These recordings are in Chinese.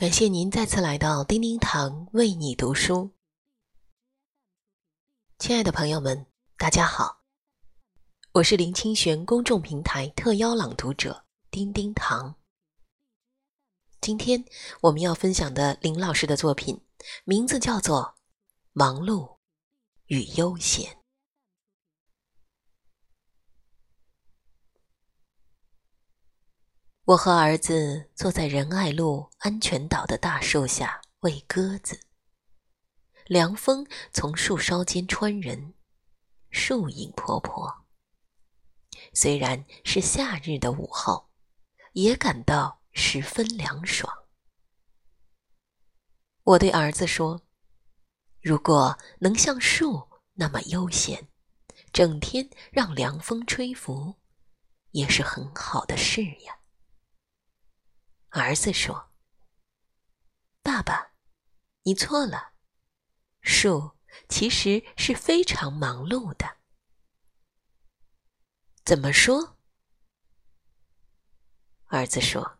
感谢您再次来到叮叮堂为你读书，亲爱的朋友们，大家好，我是林清玄公众平台特邀朗读者叮叮堂。今天我们要分享的林老师的作品，名字叫做《忙碌与悠闲》。我和儿子坐在仁爱路安全岛的大树下喂鸽子。凉风从树梢间穿人，树影婆婆。虽然是夏日的午后，也感到十分凉爽。我对儿子说：“如果能像树那么悠闲，整天让凉风吹拂，也是很好的事呀。”儿子说：“爸爸，你错了。树其实是非常忙碌的。怎么说？”儿子说：“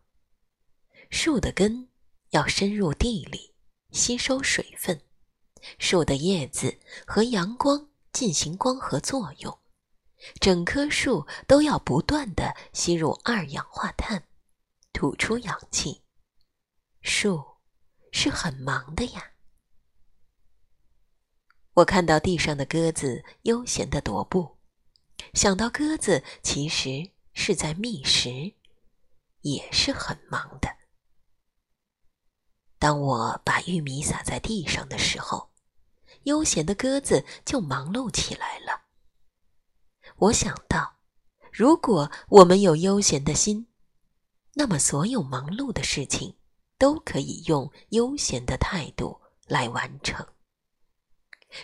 树的根要深入地里，吸收水分；树的叶子和阳光进行光合作用，整棵树都要不断的吸入二氧化碳。”吐出氧气，树是很忙的呀。我看到地上的鸽子悠闲的踱步，想到鸽子其实是在觅食，也是很忙的。当我把玉米撒在地上的时候，悠闲的鸽子就忙碌起来了。我想到，如果我们有悠闲的心。那么，所有忙碌的事情都可以用悠闲的态度来完成。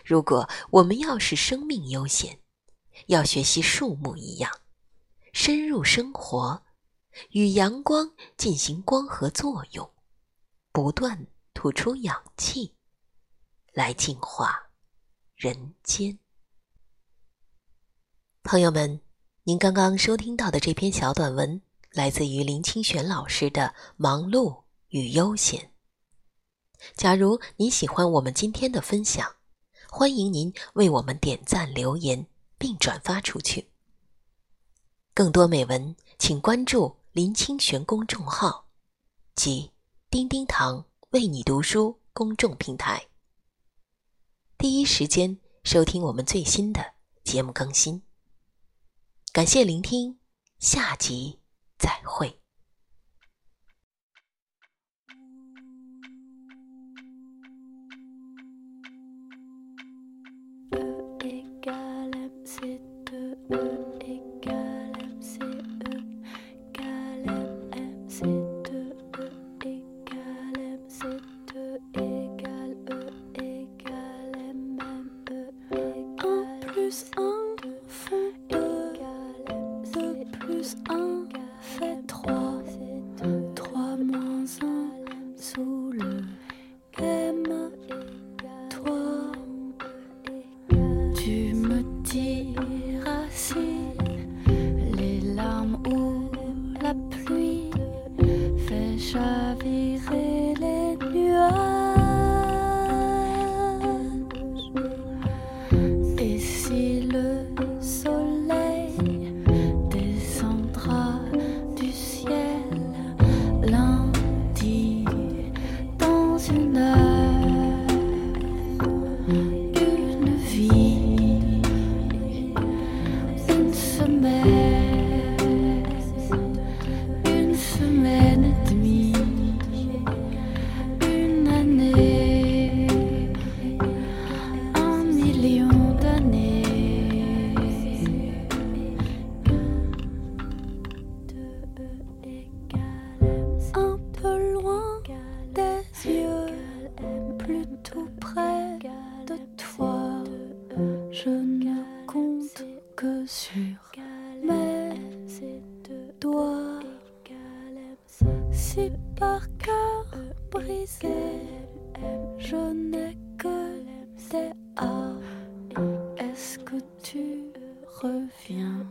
如果我们要使生命悠闲，要学习树木一样，深入生活，与阳光进行光合作用，不断吐出氧气，来净化人间。朋友们，您刚刚收听到的这篇小短文。来自于林清玄老师的《忙碌与悠闲》。假如您喜欢我们今天的分享，欢迎您为我们点赞、留言并转发出去。更多美文，请关注林清玄公众号及叮叮堂为你读书公众平台，第一时间收听我们最新的节目更新。感谢聆听，下集。再会。si par cœur brisé, je n'ai que des A. Est-ce que tu reviens?